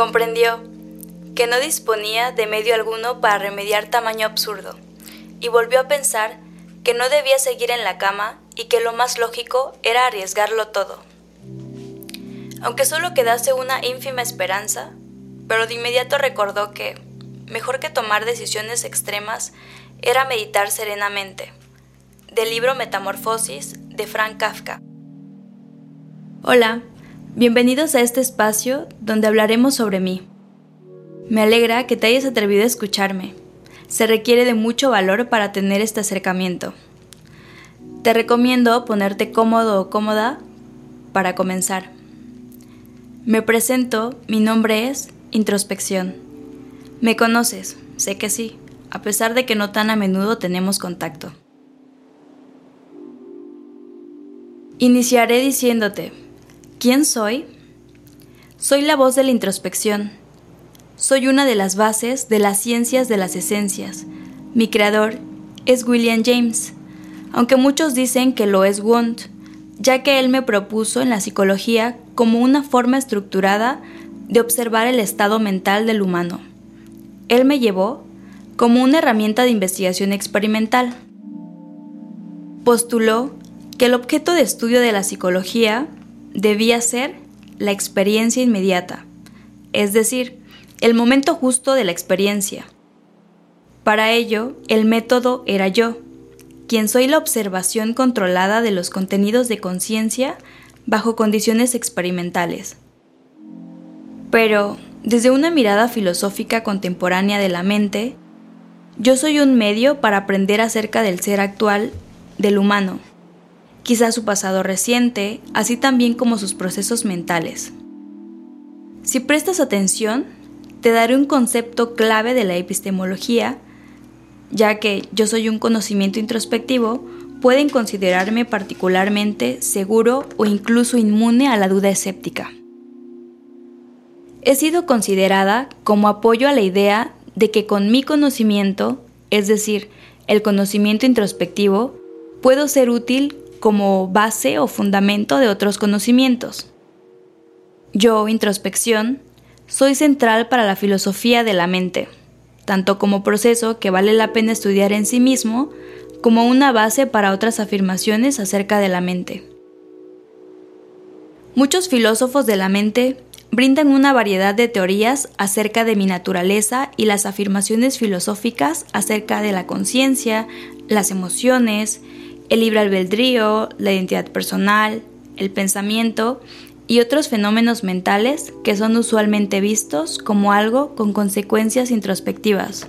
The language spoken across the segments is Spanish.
Comprendió que no disponía de medio alguno para remediar tamaño absurdo, y volvió a pensar que no debía seguir en la cama y que lo más lógico era arriesgarlo todo. Aunque solo quedase una ínfima esperanza, pero de inmediato recordó que, mejor que tomar decisiones extremas, era meditar serenamente. Del libro Metamorfosis de Frank Kafka. Hola, bienvenidos a este espacio donde hablaremos sobre mí. Me alegra que te hayas atrevido a escucharme. Se requiere de mucho valor para tener este acercamiento. Te recomiendo ponerte cómodo o cómoda para comenzar. Me presento, mi nombre es Introspección. Me conoces, sé que sí, a pesar de que no tan a menudo tenemos contacto. Iniciaré diciéndote, ¿quién soy? Soy la voz de la introspección. Soy una de las bases de las ciencias de las esencias. Mi creador es William James, aunque muchos dicen que lo es Wundt, ya que él me propuso en la psicología como una forma estructurada de observar el estado mental del humano. Él me llevó como una herramienta de investigación experimental. Postuló que el objeto de estudio de la psicología debía ser la experiencia inmediata, es decir, el momento justo de la experiencia. Para ello, el método era yo, quien soy la observación controlada de los contenidos de conciencia bajo condiciones experimentales. Pero, desde una mirada filosófica contemporánea de la mente, yo soy un medio para aprender acerca del ser actual del humano quizá su pasado reciente, así también como sus procesos mentales. Si prestas atención, te daré un concepto clave de la epistemología, ya que yo soy un conocimiento introspectivo, pueden considerarme particularmente seguro o incluso inmune a la duda escéptica. He sido considerada como apoyo a la idea de que con mi conocimiento, es decir, el conocimiento introspectivo, puedo ser útil como base o fundamento de otros conocimientos. Yo, introspección, soy central para la filosofía de la mente, tanto como proceso que vale la pena estudiar en sí mismo, como una base para otras afirmaciones acerca de la mente. Muchos filósofos de la mente brindan una variedad de teorías acerca de mi naturaleza y las afirmaciones filosóficas acerca de la conciencia, las emociones, el libre albedrío, la identidad personal, el pensamiento y otros fenómenos mentales que son usualmente vistos como algo con consecuencias introspectivas.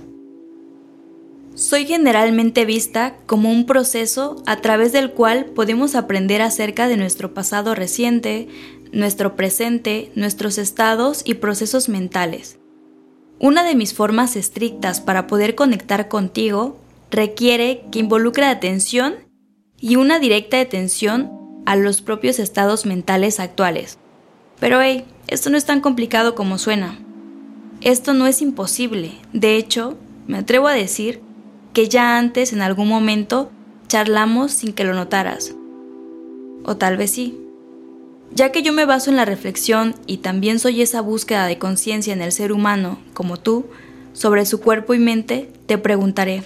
Soy generalmente vista como un proceso a través del cual podemos aprender acerca de nuestro pasado reciente, nuestro presente, nuestros estados y procesos mentales. Una de mis formas estrictas para poder conectar contigo requiere que involucre atención y una directa detención a los propios estados mentales actuales. Pero hey, esto no es tan complicado como suena. Esto no es imposible. De hecho, me atrevo a decir que ya antes en algún momento charlamos sin que lo notaras. O tal vez sí. Ya que yo me baso en la reflexión y también soy esa búsqueda de conciencia en el ser humano, como tú, sobre su cuerpo y mente, te preguntaré,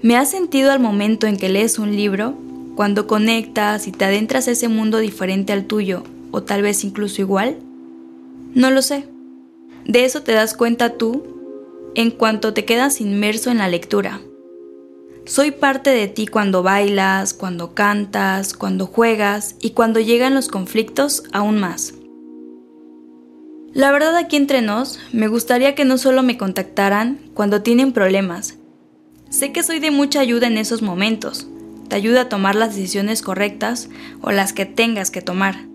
¿Me has sentido al momento en que lees un libro? Cuando conectas y te adentras a ese mundo diferente al tuyo, o tal vez incluso igual? No lo sé. De eso te das cuenta tú en cuanto te quedas inmerso en la lectura. Soy parte de ti cuando bailas, cuando cantas, cuando juegas y cuando llegan los conflictos aún más. La verdad aquí entre nos, me gustaría que no solo me contactaran cuando tienen problemas, Sé que soy de mucha ayuda en esos momentos. Te ayuda a tomar las decisiones correctas o las que tengas que tomar.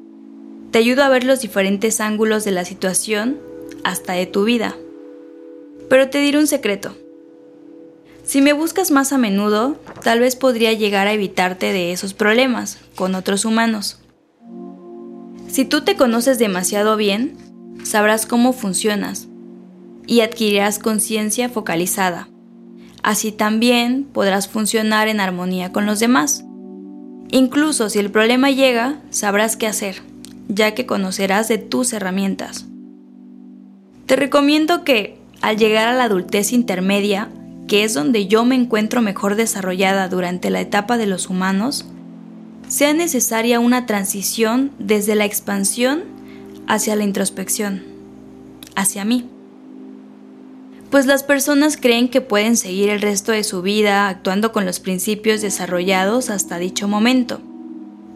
Te ayudo a ver los diferentes ángulos de la situación, hasta de tu vida. Pero te diré un secreto. Si me buscas más a menudo, tal vez podría llegar a evitarte de esos problemas con otros humanos. Si tú te conoces demasiado bien, sabrás cómo funcionas y adquirirás conciencia focalizada. Así también podrás funcionar en armonía con los demás. Incluso si el problema llega, sabrás qué hacer, ya que conocerás de tus herramientas. Te recomiendo que, al llegar a la adultez intermedia, que es donde yo me encuentro mejor desarrollada durante la etapa de los humanos, sea necesaria una transición desde la expansión hacia la introspección, hacia mí. Pues las personas creen que pueden seguir el resto de su vida actuando con los principios desarrollados hasta dicho momento,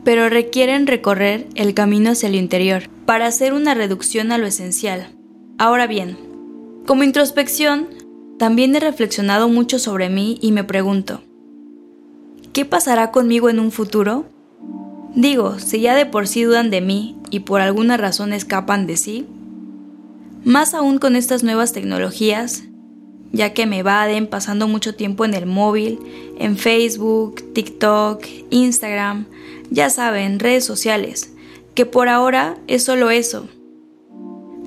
pero requieren recorrer el camino hacia el interior para hacer una reducción a lo esencial. Ahora bien, como introspección, también he reflexionado mucho sobre mí y me pregunto, ¿qué pasará conmigo en un futuro? Digo, si ya de por sí dudan de mí y por alguna razón escapan de sí, más aún con estas nuevas tecnologías, ya que me evaden pasando mucho tiempo en el móvil, en Facebook, TikTok, Instagram, ya saben, redes sociales, que por ahora es solo eso,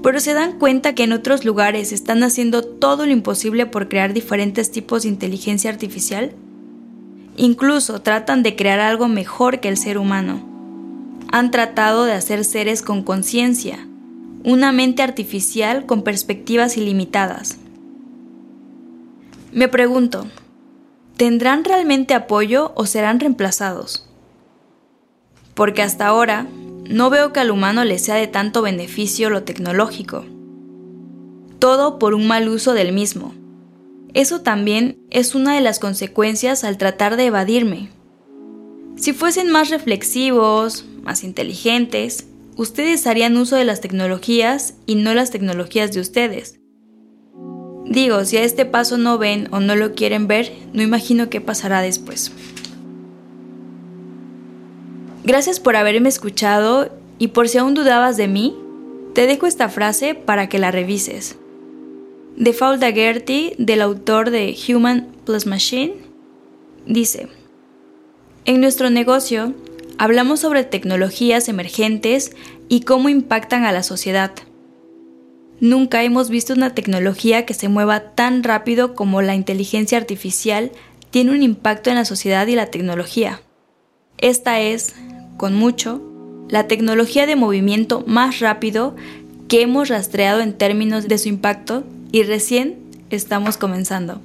pero se dan cuenta que en otros lugares están haciendo todo lo imposible por crear diferentes tipos de inteligencia artificial. Incluso tratan de crear algo mejor que el ser humano. Han tratado de hacer seres con conciencia, una mente artificial con perspectivas ilimitadas. Me pregunto, ¿tendrán realmente apoyo o serán reemplazados? Porque hasta ahora no veo que al humano le sea de tanto beneficio lo tecnológico. Todo por un mal uso del mismo. Eso también es una de las consecuencias al tratar de evadirme. Si fuesen más reflexivos, más inteligentes, ustedes harían uso de las tecnologías y no las tecnologías de ustedes. Digo, si a este paso no ven o no lo quieren ver, no imagino qué pasará después. Gracias por haberme escuchado y por si aún dudabas de mí, te dejo esta frase para que la revises. De Paul Daguerty, del autor de Human Plus Machine, dice, En nuestro negocio hablamos sobre tecnologías emergentes y cómo impactan a la sociedad. Nunca hemos visto una tecnología que se mueva tan rápido como la inteligencia artificial tiene un impacto en la sociedad y la tecnología. Esta es, con mucho, la tecnología de movimiento más rápido que hemos rastreado en términos de su impacto y recién estamos comenzando.